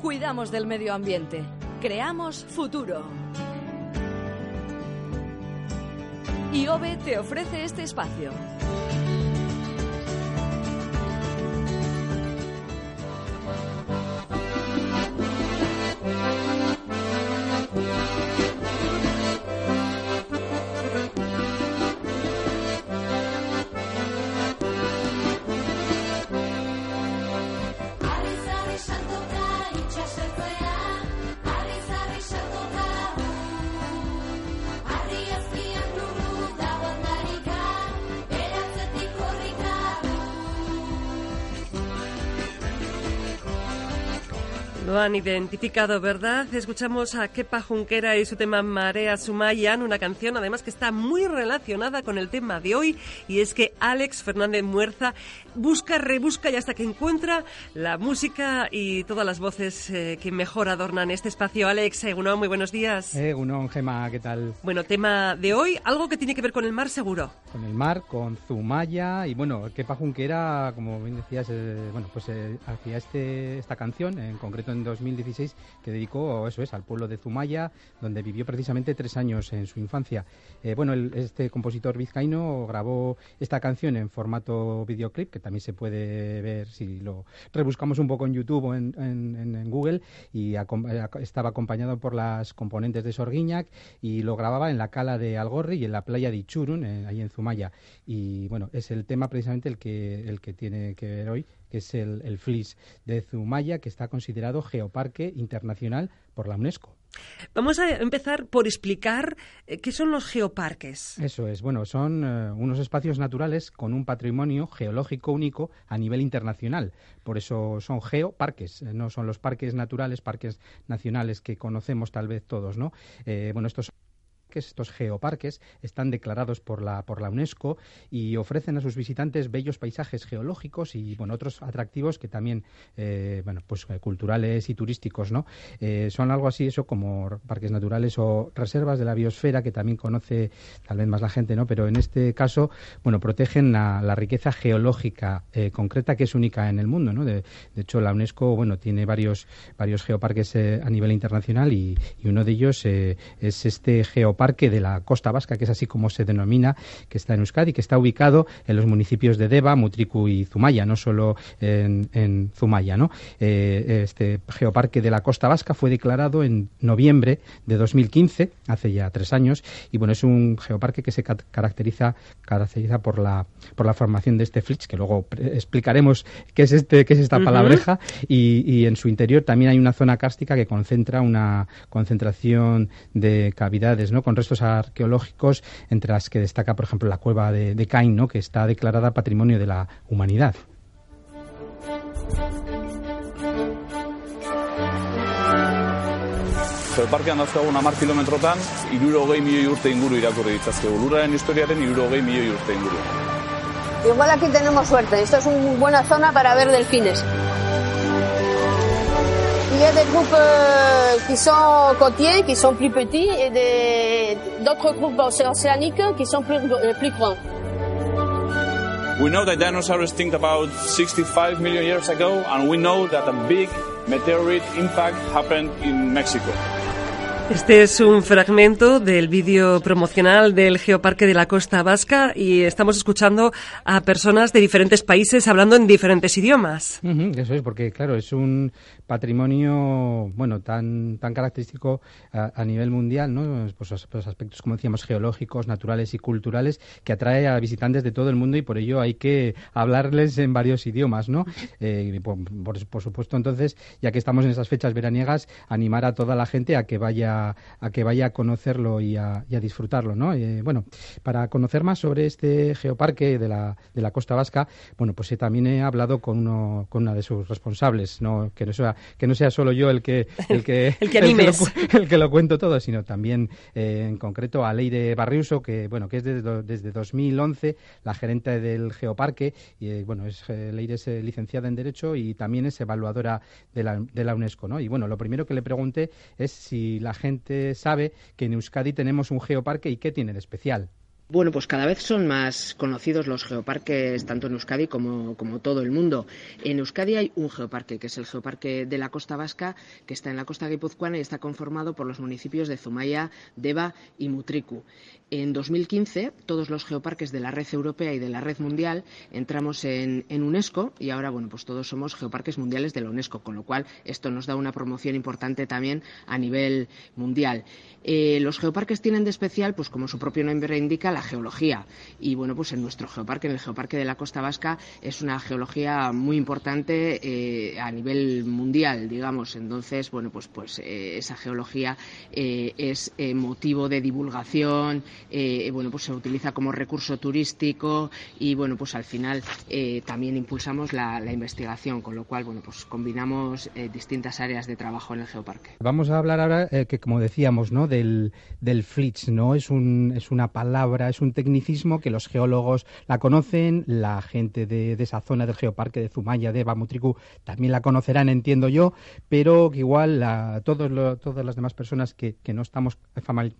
cuidamos del medio ambiente. Creamos futuro. IOBE te ofrece este espacio. Lo han identificado, ¿verdad? Escuchamos a Kepa Junquera y su tema Marea Sumayan, una canción además que está muy relacionada con el tema de hoy y es que Alex Fernández Muerza busca, rebusca y hasta que encuentra la música y todas las voces eh, que mejor adornan este espacio. Alex, Egunon, muy buenos días. Egunon, Gema, ¿qué tal? Bueno, tema de hoy, algo que tiene que ver con el mar seguro. Con el mar, con Zumaya y bueno, Kepa Junquera, como bien decías, eh, bueno, pues eh, hacía este, esta canción, en concreto en 2016 que dedicó, eso es, al pueblo de Zumaya, donde vivió precisamente tres años en su infancia. Eh, bueno, este compositor vizcaíno grabó esta canción en formato videoclip, que también se puede ver si lo rebuscamos un poco en YouTube o en, Google, y eh, estaba acompañado por las componentes de Sorguiñac y lo grababa en la cala de Algorri y en la playa de Ichurun, eh, ahí en Zumaya. Y bueno, es el tema precisamente el que, el que tiene que ver hoy que es el, el FLIS de Zumaya, que está considerado geoparque internacional por la UNESCO. Vamos a empezar por explicar eh, qué son los geoparques. Eso es, bueno, son eh, unos espacios naturales con un patrimonio geológico único a nivel internacional. Por eso son geoparques, eh, no son los parques naturales, parques nacionales que conocemos tal vez todos, ¿no? bueno, estos estos geoparques, están declarados por la, por la UNESCO y ofrecen a sus visitantes bellos paisajes geológicos y bueno, otros atractivos que también, eh, bueno, pues eh, culturales y turísticos, ¿no? Eh, son algo así, eso como parques naturales o reservas de la biosfera que también conoce tal vez más la gente, ¿no? Pero en este caso, bueno, protegen la, riqueza geológica concreta que es única en el mundo, ¿no? De, hecho, la UNESCO, bueno, tiene varios, varios geoparques a nivel internacional y, y, uno de ellos es este geoparque Parque de la Costa Vasca, que es así como se denomina, que está en Euskadi, que está ubicado en los municipios de Deva, Mutriku y Zumaya, no solo en, Zumaya. ¿no? Eh, este geoparque de la Costa Vasca fue declarado en noviembre de 2015, hace ya tres años, y bueno, es un geoparque que se caracteriza, caracteriza por la, por la formación de este flitch, que luego explicaremos qué es, este, qué es esta palabreja, y, y en su interior también hay una zona cárstica que concentra una concentración de cavidades, ¿no? Con restos arqueológicos, entre las que destaca, por ejemplo, la cueva de, de Cain, ¿no? que está declarada Patrimonio de la Humanidad. Parkean dauzkagun amar kilometrotan, iruro hogei milioi urte inguru irakurri ditzazkegu. Lurraren historiaren iruro hogei milioi urte inguru. Igual aquí tenemos suerte. Esto es una buena zona para ver delfines. Il y a des groupes euh, qui sont côtiers, qui sont plus petits, et d'autres groupes océaniques qui sont plus, plus grands. We know that dinosaurs think about 65 million years ago, and we know that a big meteorite impact happened in Mexico. Este es un fragmento del vídeo promocional del Geoparque de la Costa Vasca y estamos escuchando a personas de diferentes países hablando en diferentes idiomas. eso es, porque claro, es un patrimonio bueno tan tan característico a, nivel mundial, ¿no? Pues, los aspectos, como decíamos, geológicos, naturales y culturales que atrae a visitantes de todo el mundo y por ello hay que hablarles en varios idiomas, ¿no? Eh, por, por supuesto, entonces, ya que estamos en esas fechas veraniegas, animar a toda la gente a que vaya a, que vaya a conocerlo y a, disfrutarlo, ¿no? Eh, bueno, para conocer más sobre este geoparque de la, de la Costa Vasca, bueno, pues también he hablado con uno con una de sus responsables, no que no sea que no sea solo yo el que el que el, que, lo, el que lo cuento todo, sino también eh, en concreto a Leire Barriuso, que bueno, que es desde, desde 2011 la gerente del geoparque y eh, bueno, es Leire es licenciada en derecho y también es evaluadora de la, de la UNESCO, ¿no? Y bueno, lo primero que le pregunté es si la gente sabe que en Euskadi tenemos un geoparque y qué tiene de especial. Bueno, pues cada vez son más conocidos los geoparques, tanto en Euskadi como, como, todo el mundo. En Euskadi hay un geoparque, que es el geoparque de la Costa Vasca, que está en la costa guipuzcoana y está conformado por los municipios de Zumaya, Deva y Mutriku. En 2015, todos los geoparques de la red europea y de la red mundial entramos en, UNESCO y ahora, bueno, pues todos somos geoparques mundiales de la UNESCO, con lo cual esto nos da una promoción importante también a nivel mundial. Eh, los geoparques tienen de especial, pues como su propio nombre indica, la geología. Y bueno, pues en nuestro geoparque, en el geoparque de la Costa Vasca, es una geología muy importante eh, a nivel mundial, digamos. Entonces, bueno, pues, pues eh, esa geología es motivo de divulgación. Eh, bueno, pues se utiliza como recurso turístico y bueno, pues al final eh, también impulsamos la, investigación, con lo cual, bueno, pues combinamos eh, distintas áreas de trabajo en el geoparque. Vamos a hablar ahora, que como decíamos, ¿no? Del, del flitch, ¿no? Es, un, es una palabra, es un tecnicismo que los geólogos la conocen, la gente de, esa zona del geoparque de Zumaya, de Bamutriku, también la conocerán, entiendo yo, pero que igual todos todas las demás personas que, que no estamos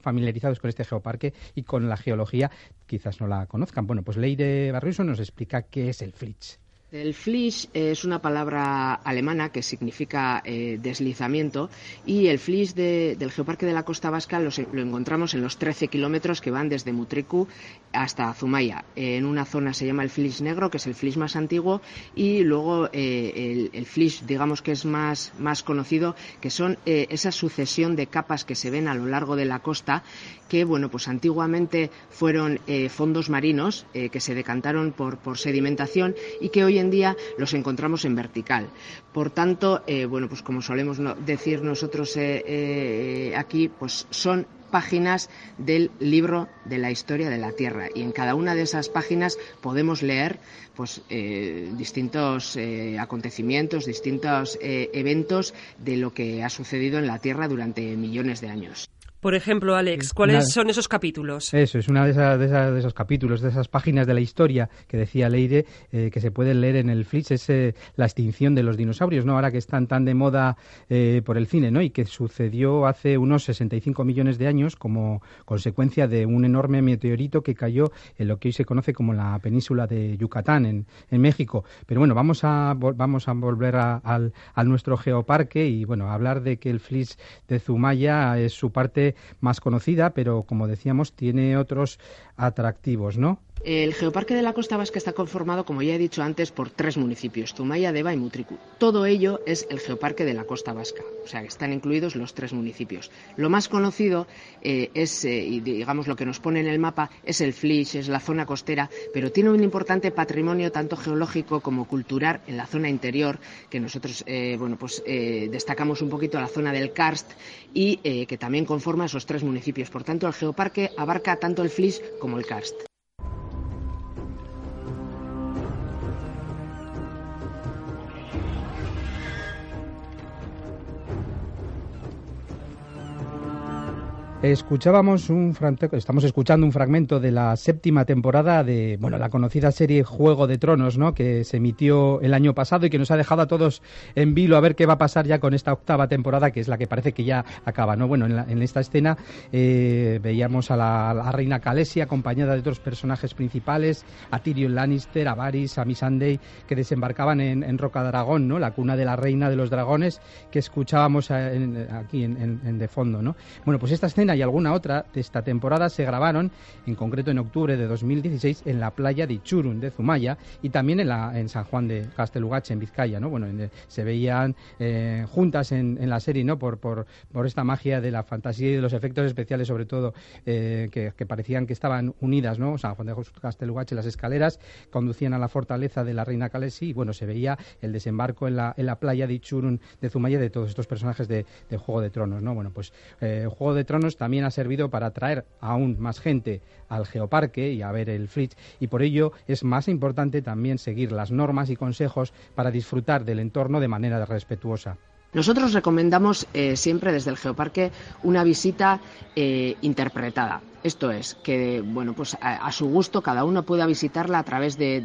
familiarizados con este geoparque y con la geología quizás no la conozcan. Bueno, pues Leire Barriuso nos explica qué es el Flitch. El flish es una palabra alemana que significa eh, deslizamiento y el flish del Geoparque de la Costa Vasca lo, encontramos en los 13 kilómetros que van desde Mutriku hasta Zumaya. En una zona se llama el flish negro, que es el flish más antiguo, y luego eh, el, el digamos que es más, más conocido, que son eh, esa sucesión de capas que se ven a lo largo de la costa que bueno pues antiguamente fueron fondos marinos que se decantaron por, por sedimentación y que hoy en día los encontramos en vertical. Por tanto, eh, bueno, pues como solemos decir nosotros eh, eh, aquí, pues son páginas del libro de la historia de la Tierra y en cada una de esas páginas podemos leer pues distintos acontecimientos, distintos eventos de lo que ha sucedido en la Tierra durante millones de años. Por ejemplo, Alex, ¿cuáles son esos capítulos? Eso, es una de, esas, de, esos capítulos, de esas páginas de la historia que decía Leire, eh, que se pueden leer en el Flitch, es eh, la extinción de los dinosaurios, ¿no? Ahora que están tan de moda eh, por el cine, ¿no? Y que sucedió hace unos 65 millones de años como consecuencia de un enorme meteorito que cayó en lo que hoy se conoce como la península de Yucatán, en, en México. Pero bueno, vamos a, vamos a volver a, al, a nuestro geoparque y, bueno, hablar de que el Flitch de Zumaya es su parte más conocida, pero como decíamos, tiene otros atractivos, ¿no? El Geoparque de la Costa Vasca está conformado, como ya he dicho antes, por tres municipios, Zumaya, Deva y Mutriku. Todo ello es el Geoparque de la Costa Vasca, o sea que están incluidos los tres municipios. Lo más conocido eh, es, eh, y digamos lo que nos pone en el mapa, es el Flish, es la zona costera, pero tiene un importante patrimonio tanto geológico como cultural en la zona interior, que nosotros, eh, bueno, pues destacamos un poquito la zona del Karst y que también conforma esos tres municipios. Por tanto, el Geoparque abarca tanto el Flish como el Karst. Escuchábamos un estamos escuchando un fragmento de la séptima temporada de bueno la conocida serie Juego de Tronos, ¿no? Que se emitió el año pasado y que nos ha dejado a todos en vilo a ver qué va a pasar ya con esta octava temporada que es la que parece que ya acaba, ¿no? Bueno, en, esta escena eh, veíamos a la, reina Calesia acompañada de otros personajes principales, a Tyrion Lannister, a Varys, a Missandei que desembarcaban en, Roca Dragón, ¿no? La cuna de la reina de los dragones que escuchábamos aquí en, en, de fondo, ¿no? Bueno, pues esta escena y alguna otra de esta temporada se grabaron, en concreto en octubre de 2016, en la playa de Ichurun de Zumaya y también en, la, en San Juan de Castelugache, en Vizcaya, ¿no? Bueno, se veían eh, juntas en, la serie, ¿no? Por, por, por, esta magia de la fantasía y de los efectos especiales, sobre todo, eh, que, parecían que estaban unidas, ¿no? San Juan de Castelugache, las escaleras conducían a la fortaleza de la reina Calesi y, bueno, se veía el desembarco en la, en la playa de Ichurun de Zumaya de todos estos personajes de, Juego de Tronos, ¿no? Bueno, pues eh, Juego de Tronos también ha servido para atraer aún más gente al geoparque y a ver el Fritz y por ello es más importante también seguir las normas y consejos para disfrutar del entorno de manera respetuosa. Nosotros recomendamos eh, siempre desde el Geoparque una visita eh, interpretada. Esto es, que bueno, pues a, su gusto cada uno pueda visitarla a través de,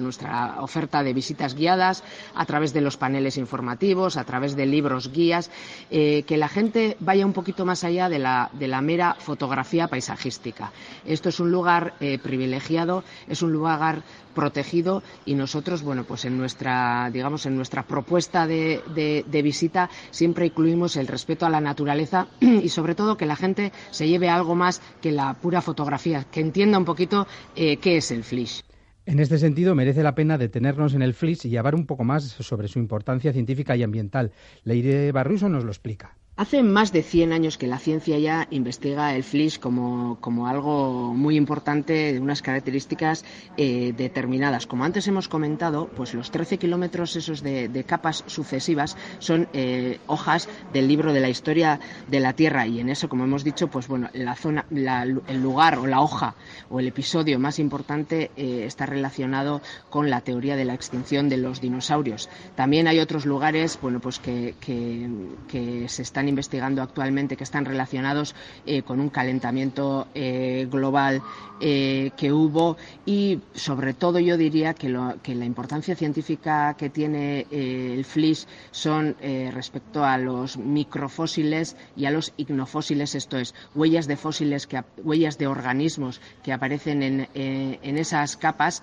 nuestra oferta de visitas guiadas, a través de los paneles informativos, a través de libros guías, eh, que la gente vaya un poquito más allá de la, mera fotografía paisajística. Esto es un lugar privilegiado, es un lugar protegido y nosotros, bueno, pues en nuestra, digamos, en nuestra propuesta de, visita siempre incluimos el respeto a la naturaleza y sobre todo que la gente se lleve algo más que la pura fotografía, que entienda un poquito eh, qué es el flish. En este sentido, merece la pena detenernos en el flish y hablar un poco más sobre su importancia científica y ambiental. Leire Barruso nos lo explica. Hace más de 100 años que la ciencia ya investiga el flis como, algo muy importante de unas características eh, determinadas. Como antes hemos comentado, pues los 13 kilómetros esos de, capas sucesivas son eh, hojas del libro de la historia de la Tierra y en eso, como hemos dicho, pues bueno, la zona, el lugar o la hoja o el episodio más importante eh, está relacionado con la teoría de la extinción de los dinosaurios. También hay otros lugares, bueno, pues que, que se están investigando actualmente que están relacionados eh, con un calentamiento eh, global eh, que hubo y sobre todo yo diría que, la importancia científica que tiene el FLIS son respecto a los microfósiles y a los ignofósiles, esto es, huellas de fósiles, que, huellas de organismos que aparecen en, en esas capas,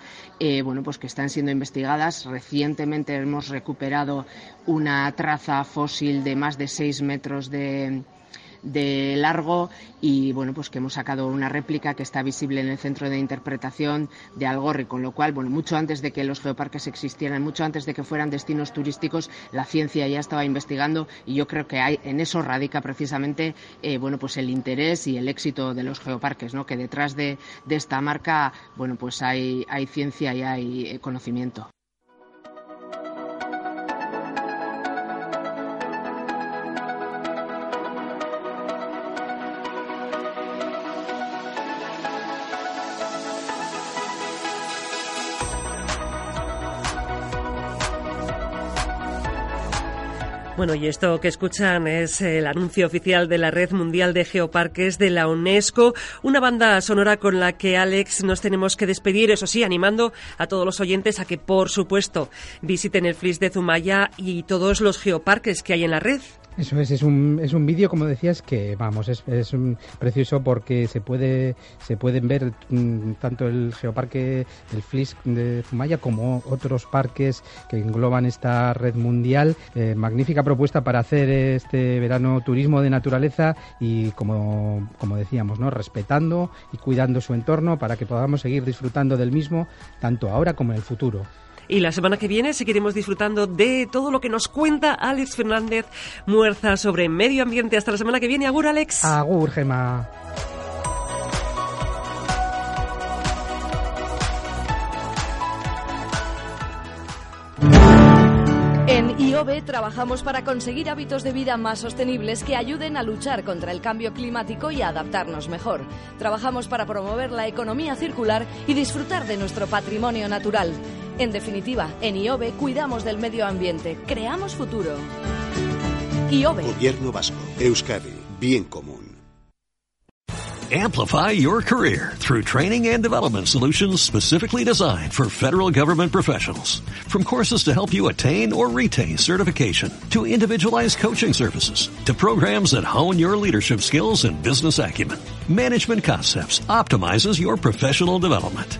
bueno, pues que están siendo investigadas. Recientemente hemos recuperado una traza fósil de más de seis metros de, largo y bueno pues que hemos sacado una réplica que está visible en el centro de interpretación de Algorri con lo cual bueno mucho antes de que los geoparques existieran mucho antes de que fueran destinos turísticos la ciencia ya estaba investigando y yo creo que hay en eso radica precisamente eh, bueno pues el interés y el éxito de los geoparques no que detrás de, esta marca bueno pues hay hay ciencia y hay eh, conocimiento Bueno, y esto que escuchan es el anuncio oficial de la Red Mundial de Geoparques de la UNESCO, una banda sonora con la que Alex nos tenemos que despedir, eso sí, animando a todos los oyentes a que, por supuesto, visiten el Flis de Zumaya y todos los geoparques que hay en la red. Eso es, es un, es un vídeo, como decías, que vamos, es, es un precioso porque se puede se pueden ver mm, tanto el geoparque del Flis de Zumaya como otros parques que engloban esta red mundial. Eh, magnífica propuesta para hacer este verano turismo de naturaleza y como, como decíamos, ¿no? respetando y cuidando su entorno para que podamos seguir disfrutando del mismo tanto ahora como en el futuro. Y la semana que viene seguiremos disfrutando de todo lo que nos cuenta Alex Fernández Muerza sobre medio ambiente. Hasta la semana que viene. Agur, Alex. Agur, Gema. En IOBE trabajamos para conseguir hábitos de vida más sostenibles que ayuden a luchar contra el cambio climático y a adaptarnos mejor. Trabajamos para promover la economía circular y disfrutar de nuestro patrimonio natural. En definitiva, en IOBE cuidamos del medio ambiente, creamos futuro. IOBE. Gobierno Vasco, Euskadi, bien común. Amplify your career through training and development solutions specifically designed for federal government professionals. From courses to help you attain or retain certification, to individualized coaching services, to programs that hone your leadership skills and business acumen, Management Concepts optimizes your professional development.